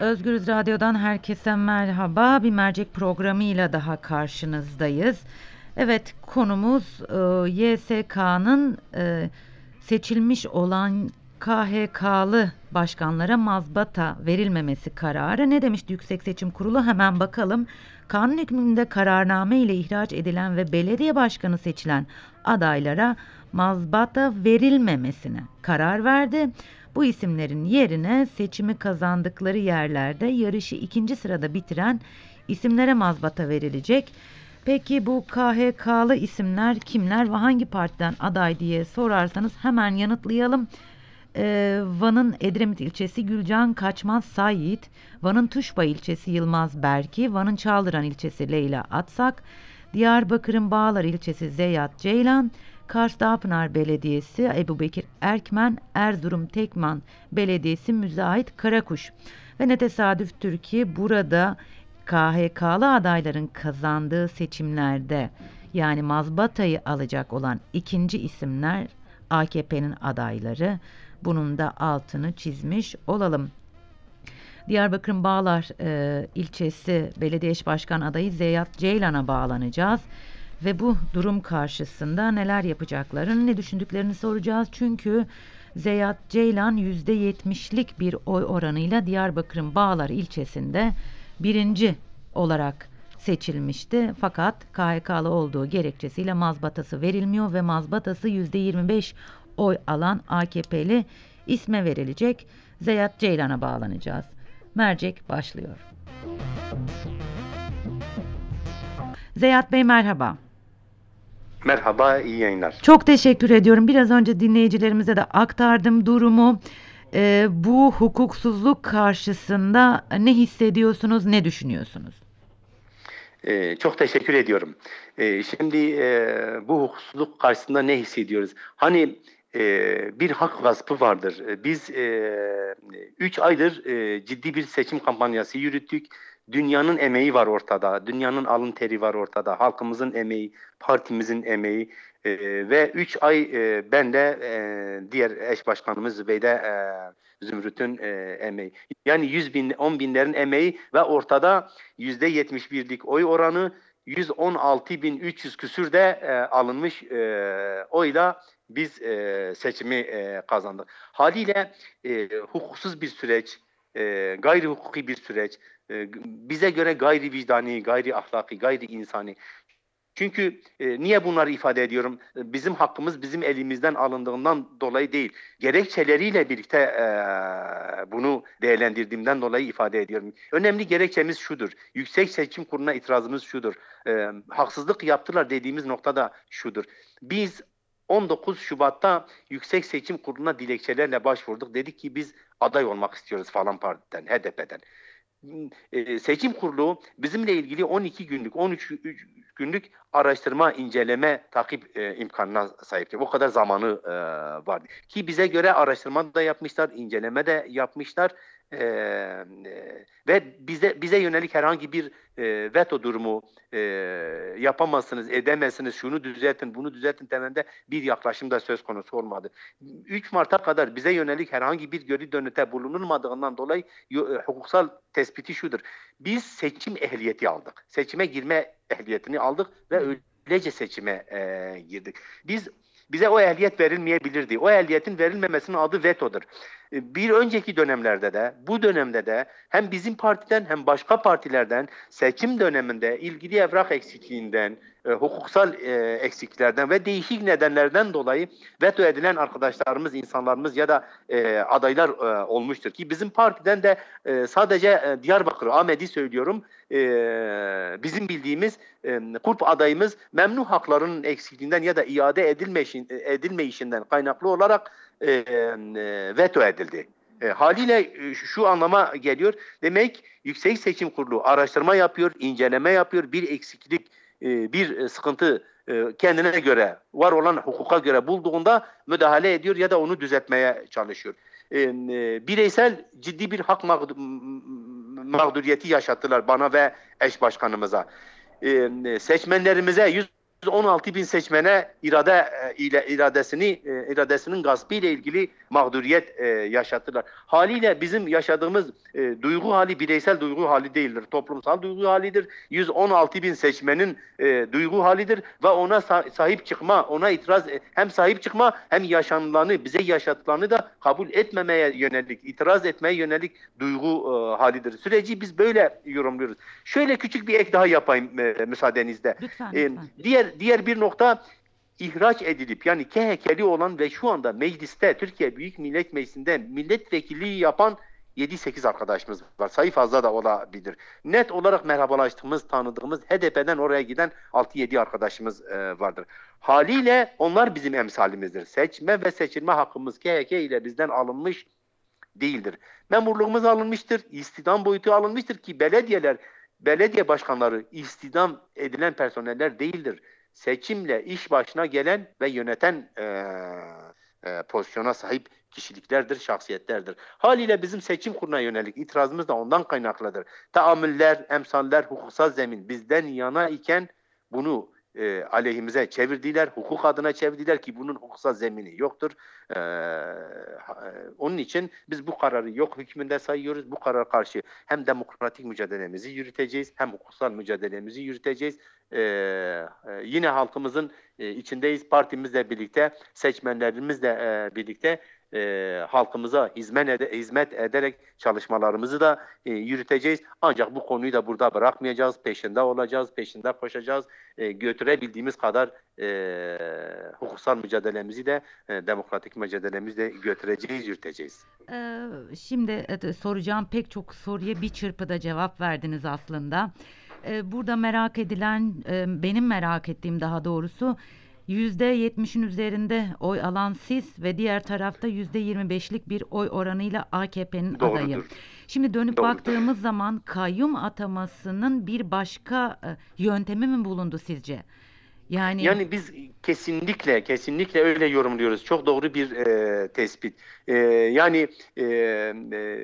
Özgürüz Radyo'dan herkese merhaba. Bir mercek programıyla daha karşınızdayız. Evet konumuz e, YSK'nın e, seçilmiş olan KHK'lı başkanlara mazbata verilmemesi kararı. Ne demişti Yüksek Seçim Kurulu? Hemen bakalım. Kanun hükmünde kararname ile ihraç edilen ve belediye başkanı seçilen adaylara mazbata verilmemesine karar verdi. Bu isimlerin yerine seçimi kazandıkları yerlerde yarışı ikinci sırada bitiren isimlere mazbata verilecek. Peki bu KHK'lı isimler kimler ve hangi partiden aday diye sorarsanız hemen yanıtlayalım. Ee, Van'ın Edremit ilçesi Gülcan Kaçmaz Sayiğit, Van'ın Tuşba ilçesi Yılmaz Berki, Van'ın Çaldıran ilçesi Leyla Atsak, Diyarbakır'ın Bağlar ilçesi Zeyat Ceylan, Kars Dağpınar Belediyesi Ebu Bekir Erkmen, Erzurum Tekman Belediyesi Müzahit Karakuş. Ve ne tesadüftür ki burada KHK'lı adayların kazandığı seçimlerde yani mazbatayı alacak olan ikinci isimler AKP'nin adayları. Bunun da altını çizmiş olalım. Diyarbakır'ın Bağlar e, ilçesi belediye başkan adayı Zeyat Ceylan'a bağlanacağız ve bu durum karşısında neler yapacaklarını, ne düşündüklerini soracağız. Çünkü Zeyat Ceylan %70'lik bir oy oranıyla Diyarbakır'ın Bağlar ilçesinde birinci olarak seçilmişti. Fakat KHK'lı olduğu gerekçesiyle mazbatası verilmiyor ve mazbatası %25 oy alan AKP'li isme verilecek. Zeyat Ceylan'a bağlanacağız. Mercek başlıyor. Zeyat Bey merhaba. Merhaba, iyi yayınlar. Çok teşekkür ediyorum. Biraz önce dinleyicilerimize de aktardım durumu. Ee, bu hukuksuzluk karşısında ne hissediyorsunuz, ne düşünüyorsunuz? Ee, çok teşekkür ediyorum. Ee, şimdi e, bu hukuksuzluk karşısında ne hissediyoruz? Hani e, bir hak gaspı vardır. Biz 3 e, aydır e, ciddi bir seçim kampanyası yürüttük. Dünyanın emeği var ortada, dünyanın alın teri var ortada, halkımızın emeği, partimizin emeği e, ve 3 ay e, ben de e, diğer eş başkanımız Zübeyde e, Zümrüt'ün e, emeği. Yani 100 bin, 10 binlerin emeği ve ortada %71'lik oy oranı 116.300 küsür de e, alınmış e, oyla biz e, seçimi e, kazandık. Haliyle e, hukuksuz bir süreç, e, gayri hukuki bir süreç, e, bize göre gayri vicdani, gayri ahlaki, gayri insani. Çünkü e, niye bunları ifade ediyorum? E, bizim hakkımız bizim elimizden alındığından dolayı değil. Gerekçeleriyle birlikte e, bunu değerlendirdiğimden dolayı ifade ediyorum. Önemli gerekçemiz şudur. Yüksek Seçim Kurulu'na itirazımız şudur. E, haksızlık yaptılar dediğimiz noktada şudur. Biz 19 Şubat'ta Yüksek Seçim Kurulu'na dilekçelerle başvurduk. Dedik ki biz aday olmak istiyoruz falan partiden, HDP'den. E, seçim kurulu bizimle ilgili 12 günlük, 13 günlük araştırma, inceleme, takip e, imkanına sahiptir. O kadar zamanı e, vardı. Ki bize göre araştırma da yapmışlar, inceleme de yapmışlar. Ee, ve bize bize yönelik herhangi bir e, veto durumu e, yapamazsınız, edemezsiniz, şunu düzeltin, bunu düzeltin temelde bir yaklaşım da söz konusu olmadı. 3 Mart'a kadar bize yönelik herhangi bir geri dönüte bulunulmadığından dolayı e, hukuksal tespiti şudur. Biz seçim ehliyeti aldık. Seçime girme ehliyetini aldık ve öylece seçime e, girdik. Biz bize o ehliyet verilmeyebilirdi. O ehliyetin verilmemesinin adı vetodur. E, bir önceki dönemlerde de bu dönemde de hem bizim partiden hem başka partilerden seçim döneminde ilgili evrak eksikliğinden, e, hukuksal e, eksikliklerden ve değişik nedenlerden dolayı veto edilen arkadaşlarımız, insanlarımız ya da e, adaylar e, olmuştur ki bizim partiden de e, sadece e, Diyarbakır, Ahmet'i söylüyorum e, bizim bildiğimiz e, kurp adayımız memnu haklarının eksikliğinden ya da iade edilmeyişin, edilmeyişinden kaynaklı olarak e, e, veto edildi. E, haliyle e, şu anlama geliyor. Demek Yüksek Seçim Kurulu araştırma yapıyor, inceleme yapıyor, bir eksiklik e, bir e, sıkıntı e, kendine göre, var olan hukuka göre bulduğunda müdahale ediyor ya da onu düzeltmeye çalışıyor. Bireysel ciddi bir hak mağduriyeti yaşattılar bana ve eş başkanımıza. Seçmenlerimize 116 bin seçmene irade e, ile iradesini e, iradesinin gaspı ile ilgili mağduriyet e, yaşattılar. Haliyle bizim yaşadığımız duygu hali bireysel duygu hali değildir. Toplumsal duygu halidir. 116 bin seçmenin duygu halidir ve ona sa- sahip çıkma, ona itiraz hem sahip çıkma hem yaşanılanı, bize yaşatılanı da kabul etmemeye yönelik, itiraz etmeye yönelik duygu halidir. Süreci biz böyle yorumluyoruz. Şöyle küçük bir ek daha yapayım müsaadenizle. Lütfen lütfen. diğer diğer bir nokta ihraç edilip yani KHK'li olan ve şu anda mecliste Türkiye Büyük Millet Meclisi'nde milletvekilliği yapan 7-8 arkadaşımız var. Sayı fazla da olabilir. Net olarak merhabalaştığımız, tanıdığımız HDP'den oraya giden 6-7 arkadaşımız e, vardır. Haliyle onlar bizim emsalimizdir. Seçme ve seçilme hakkımız KHK ile bizden alınmış değildir. Memurluğumuz alınmıştır, istihdam boyutu alınmıştır ki belediyeler, belediye başkanları istihdam edilen personeller değildir. Seçimle iş başına gelen ve yöneten eee, eee, pozisyona sahip kişiliklerdir, şahsiyetlerdir. Haliyle bizim seçim kuruluna yönelik itirazımız da ondan kaynaklıdır. Taamüller, emsaller, hukuksal zemin bizden yana iken bunu e, aleyhimize çevirdiler, hukuk adına çevirdiler ki bunun hukuksal zemini yoktur. Ha- e, onun için biz bu kararı yok hükmünde sayıyoruz. Bu karara karşı hem demokratik mücadelemizi yürüteceğiz, hem hukuksal mücadelemizi yürüteceğiz. Ee, e, yine halkımızın e, içindeyiz. Partimizle birlikte, seçmenlerimizle e, birlikte e, halkımıza hizmet, ede- hizmet ederek çalışmalarımızı da e, yürüteceğiz. Ancak bu konuyu da burada bırakmayacağız. Peşinde olacağız, peşinde koşacağız. E, götürebildiğimiz kadar e, hukuksal mücadelemizi de e, demokratik mücadelemizi de götüreceğiz, yürüteceğiz. Ee, şimdi e, soracağım pek çok soruya bir çırpıda cevap verdiniz aslında. Ee, burada merak edilen, e, benim merak ettiğim daha doğrusu %70'in üzerinde oy alan siz ve diğer tarafta %25'lik bir oy oranıyla AKP'nin Doğrudur. adayı. Şimdi dönüp Doğrudur. baktığımız zaman kayyum atamasının bir başka e, yöntemi mi bulundu sizce? Yani, Yani biz kesinlikle kesinlikle öyle yorumluyoruz. Çok doğru bir e, tespit. E, yani e, e,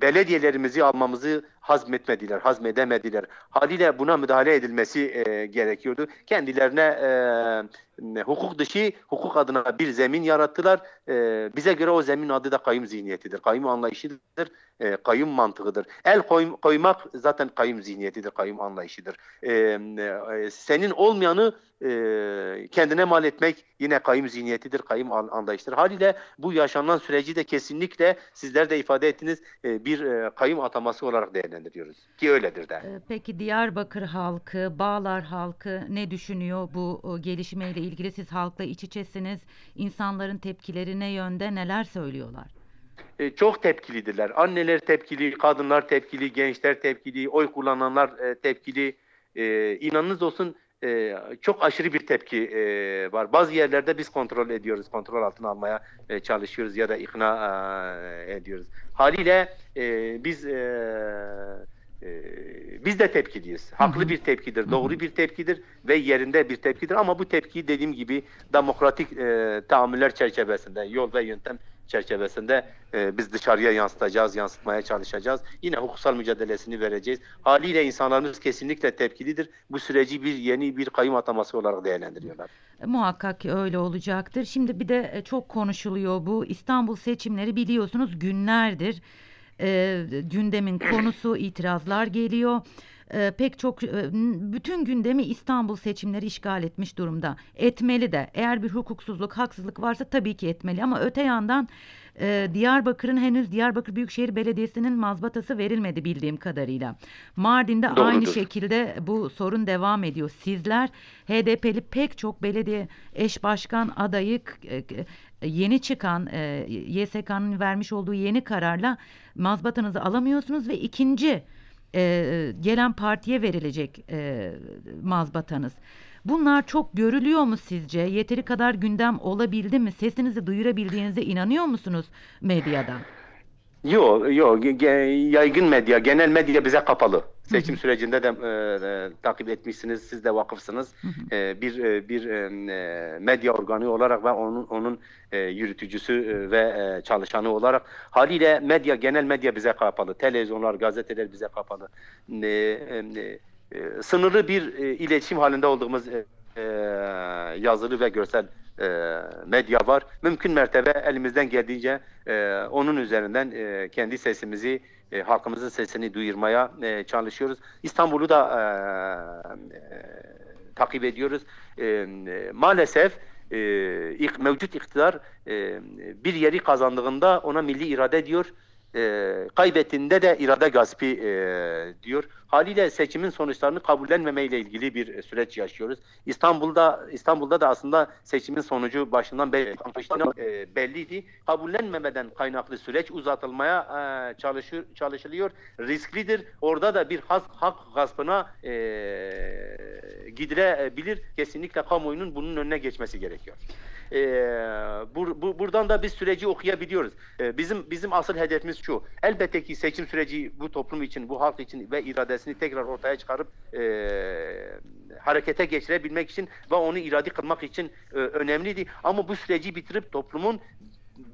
belediyelerimizi almamızı hazmetmediler, hazmedemediler. Haliyle buna müdahale edilmesi e, gerekiyordu. Kendilerine e, hukuk dışı, hukuk adına bir zemin yarattılar. E, bize göre o zemin adı da kayyum zihniyetidir, kayyum anlayışıdır, e, kayyum mantığıdır. El koy- koymak zaten kayyum zihniyetidir, kayyum anlayışıdır. E, e, senin olmayanı e, kendine mal etmek yine kayyum zihniyetidir, kayyum an- anlayışıdır. Haliyle bu yaşanan süreci de kesinlikle sizler de ifade ettiniz e, bir e, kayyum ataması olarak değerlendiriyoruz. Ki öyledir de. e, peki Diyarbakır halkı, Bağlar halkı ne düşünüyor bu gelişmeyle ilgili? Siz halkla iç içesiniz. İnsanların tepkileri ne yönde, neler söylüyorlar? E, çok tepkilidirler. Anneler tepkili, kadınlar tepkili, gençler tepkili, oy kullananlar e, tepkili. E, inanınız olsun e, çok aşırı bir tepki e, var. Bazı yerlerde biz kontrol ediyoruz, kontrol altına almaya e, çalışıyoruz ya da ikna e, ediyoruz. Haliyle e, biz e, e, biz de tepkiliyiz. Haklı bir tepkidir, doğru bir tepkidir ve yerinde bir tepkidir. Ama bu tepkiyi dediğim gibi demokratik e, tahammüller çerçevesinde, yol ve yöntem çerçevesinde e, biz dışarıya yansıtacağız, yansıtmaya çalışacağız. Yine hukuksal mücadelesini vereceğiz. Haliyle insanlarımız kesinlikle tepkilidir. Bu süreci bir yeni bir kayyum ataması olarak değerlendiriyorlar. E, Muhakkak öyle olacaktır. Şimdi bir de e, çok konuşuluyor bu İstanbul seçimleri biliyorsunuz günlerdir e, gündemin konusu itirazlar geliyor. E, pek çok e, bütün gündemi İstanbul seçimleri işgal etmiş durumda. Etmeli de. Eğer bir hukuksuzluk, haksızlık varsa tabii ki etmeli ama öte yandan e, Diyarbakır'ın henüz Diyarbakır Büyükşehir Belediyesi'nin mazbatası verilmedi bildiğim kadarıyla. Mardin'de aynı Doğrudur. şekilde bu sorun devam ediyor. Sizler HDP'li pek çok belediye eş başkan adayı e, k- yeni çıkan e, YSK'nın vermiş olduğu yeni kararla mazbatanızı alamıyorsunuz ve ikinci e, gelen partiye verilecek e, mazbatanız. Bunlar çok görülüyor mu sizce? Yeteri kadar gündem olabildi mi? Sesinizi duyurabildiğinize inanıyor musunuz medyadan? Yok, yok. Yaygın medya, genel medya bize kapalı. Seçim sürecinde de e, e, takip etmişsiniz, siz de vakıfsınız. E, bir e, bir e, e, medya organı olarak ve onun onun e, yürütücüsü e, ve e, çalışanı olarak haliyle medya, genel medya bize kapalı. Televizyonlar, gazeteler bize kapalı. E, e, e, sınırlı bir e, iletişim halinde olduğumuz e, e, yazılı ve görsel e, medya var. Mümkün mertebe elimizden geldiğince e, onun üzerinden e, kendi sesimizi, e, halkımızın sesini duyurmaya e, çalışıyoruz. İstanbul'u da e, e, takip ediyoruz. E, e, maalesef e, mevcut iktidar e, bir yeri kazandığında ona milli irade diyor. E, kaybettiğinde de irade gaspi e, diyor. Haliyle seçimin sonuçlarını kabullenmemeyle ilgili bir süreç yaşıyoruz. İstanbul'da İstanbul'da da aslında seçimin sonucu başından beri e, belliydi. Kabullenmemeden kaynaklı süreç uzatılmaya e, çalışır, çalışılıyor. Risklidir. Orada da bir hak, hak gaspına e, gidilebilir. Kesinlikle kamuoyunun bunun önüne geçmesi gerekiyor. E, bur, bu, buradan da biz süreci okuyabiliyoruz. E, bizim bizim asıl hedefimiz şu. Elbette ki seçim süreci bu toplum için, bu halk için ve iradesini tekrar ortaya çıkarıp e, harekete geçirebilmek için ve onu iradi kılmak için e, önemliydi. Ama bu süreci bitirip toplumun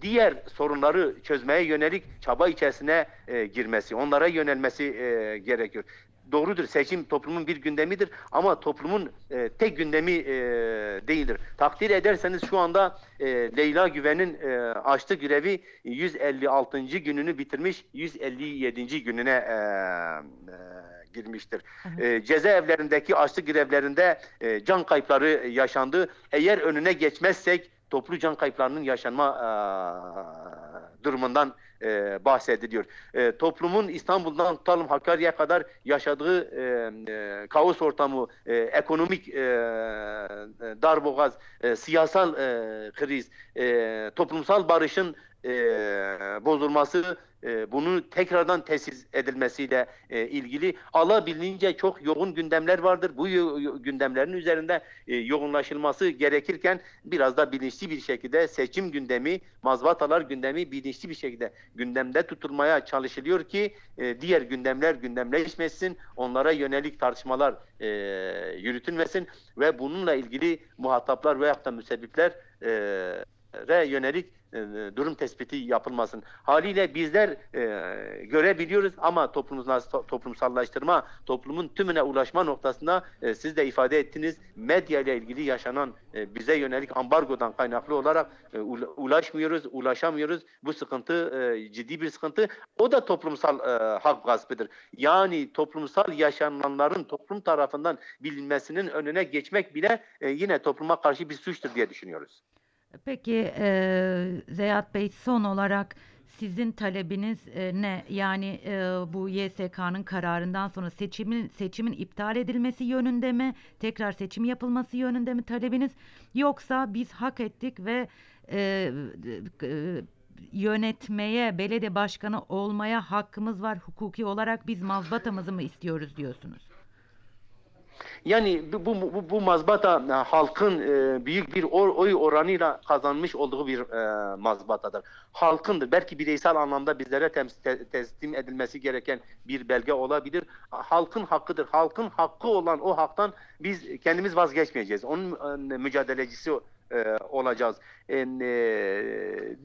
diğer sorunları çözmeye yönelik çaba içerisine e, girmesi, onlara yönelmesi e, gerekiyor. Doğrudur seçim toplumun bir gündemidir ama toplumun e, tek gündemi e, değildir. Takdir ederseniz şu anda e, Leyla Güven'in e, açtığı görevi 156. gününü bitirmiş, 157. gününe e, e, girmiştir. E, cezaevlerindeki açlık grevlerinde e, can kayıpları yaşandı. Eğer önüne geçmezsek toplu can kayıplarının yaşanma e, durumundan e, bahsediliyor. E, toplumun İstanbul'dan tutalım Hakkari'ye kadar yaşadığı e, e, kaos ortamı, e, ekonomik e, darboğaz, e, siyasal e, kriz, e, toplumsal barışın e, bozulması, e, bunu tekrardan tesis edilmesiyle e, ilgili alabildiğince çok yoğun gündemler vardır. Bu gündemlerin üzerinde e, yoğunlaşılması gerekirken biraz da bilinçli bir şekilde seçim gündemi, mazbatalar gündemi bilinçli bir şekilde gündemde tutulmaya çalışılıyor ki e, diğer gündemler gündemleşmesin, onlara yönelik tartışmalar e, yürütülmesin ve bununla ilgili muhataplar veyahut da müsebbipler re yönelik e, durum tespiti yapılmasın. Haliyle bizler e, görebiliyoruz ama toplumsal, toplumsallaştırma, toplumun tümüne ulaşma noktasında e, siz de ifade ettiniz. Medya ile ilgili yaşanan e, bize yönelik ambargodan kaynaklı olarak e, ula- ulaşmıyoruz, ulaşamıyoruz. Bu sıkıntı e, ciddi bir sıkıntı. O da toplumsal e, hak gaspıdır. Yani toplumsal yaşananların toplum tarafından bilinmesinin önüne geçmek bile e, yine topluma karşı bir suçtur diye düşünüyoruz. Peki e, Zeyat Bey son olarak sizin talebiniz e, ne? Yani e, bu YSK'nın kararından sonra seçimin seçimin iptal edilmesi yönünde mi? Tekrar seçim yapılması yönünde mi talebiniz? Yoksa biz hak ettik ve e, e, yönetmeye, belediye başkanı olmaya hakkımız var hukuki olarak biz mazbatamızı mı istiyoruz diyorsunuz? Yani bu, bu, bu, bu mazbata e, halkın e, büyük bir or- oy oranıyla kazanmış olduğu bir e, mazbatadır. Halkındır. Belki bireysel anlamda bizlere teslim edilmesi gereken bir belge olabilir. Halkın hakkıdır. Halkın hakkı olan o haktan biz kendimiz vazgeçmeyeceğiz. Onun e, mücadelecisi e, olacağız. E, e,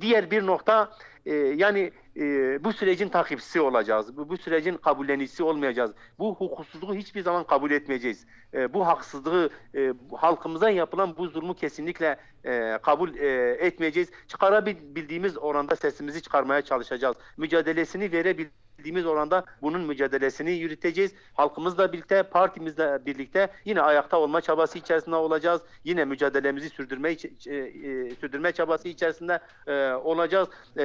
diğer bir nokta e, yani e, bu sürecin takipçisi olacağız. Bu, bu sürecin kabullenicisi olmayacağız. Bu hukuksuzluğu hiçbir zaman kabul etmeyeceğiz. E, bu haksızlığı e, halkımıza yapılan bu zulmü kesinlikle e, kabul e, etmeyeceğiz. Çıkarabildiğimiz oranda sesimizi çıkarmaya çalışacağız. Mücadelesini verebildiğimiz oranda bunun mücadelesini yürüteceğiz. Halkımızla birlikte, partimizle birlikte yine ayakta olma çabası içerisinde olacağız. Yine mücadelemizi sürdürme e, e, sürdürme çabası içerisinde e, olacağız. E,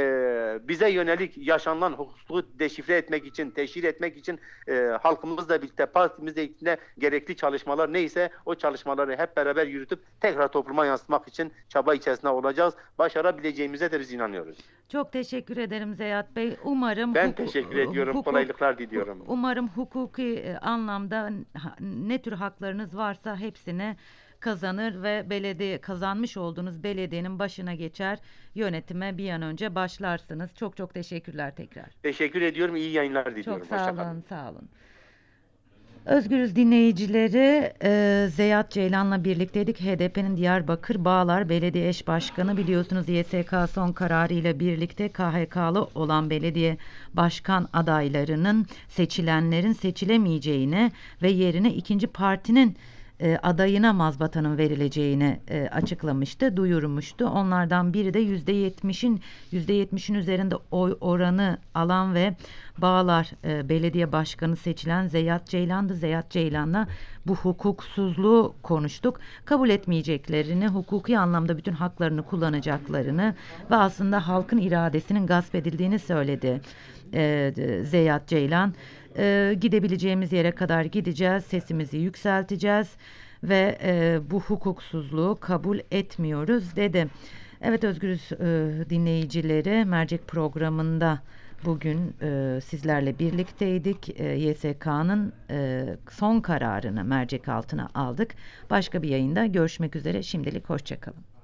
bize yönelik yaşanılan hukuksuzluğu deşifre etmek için, teşhir etmek için e, halkımızla birlikte, partimizle birlikte gerekli çalışmalar neyse o çalışmaları hep beraber yürütüp tekrar topluma yansıtmak için çaba içerisinde olacağız. Başarabileceğimize de biz inanıyoruz. Çok teşekkür ederim Zeyat Bey. Umarım Ben teşekkür ediyorum. hukuk- Kolaylıklar diliyorum. Umarım hukuki e, anlamda ha- ne tür haklarınız varsa hepsini kazanır ve belediye kazanmış olduğunuz belediyenin başına geçer, yönetime bir an önce başlarsınız. Çok çok teşekkürler tekrar. Teşekkür ediyorum. İyi yayınlar diliyorum. Çok sağ Hoşça kalın. olun, sağ olun. Özgürüz dinleyicileri e, Zeyat Ceylan'la birlikteydik. HDP'nin Diyarbakır Bağlar Belediye Eş Başkanı biliyorsunuz YSK son kararıyla birlikte KHK'lı olan belediye başkan adaylarının seçilenlerin seçilemeyeceğini ve yerine ikinci partinin e, adayına mazbatanın verileceğini e, açıklamıştı, duyurmuştu. Onlardan biri de %70'in %70'in üzerinde oy oranı alan ve Bağlar e, Belediye Başkanı seçilen Zeyat Ceylan'dı. Zeyat Ceylan'la bu hukuksuzluğu konuştuk. Kabul etmeyeceklerini, hukuki anlamda bütün haklarını kullanacaklarını ve aslında halkın iradesinin gasp edildiğini söyledi e, Zeyat Ceylan. E, gidebileceğimiz yere kadar gideceğiz, sesimizi yükselteceğiz ve e, bu hukuksuzluğu kabul etmiyoruz dedi. Evet Özgürüz e, dinleyicileri mercek programında bugün e, sizlerle birlikteydik. E, YSK'nın e, son kararını mercek altına aldık. Başka bir yayında görüşmek üzere. Şimdilik hoşçakalın.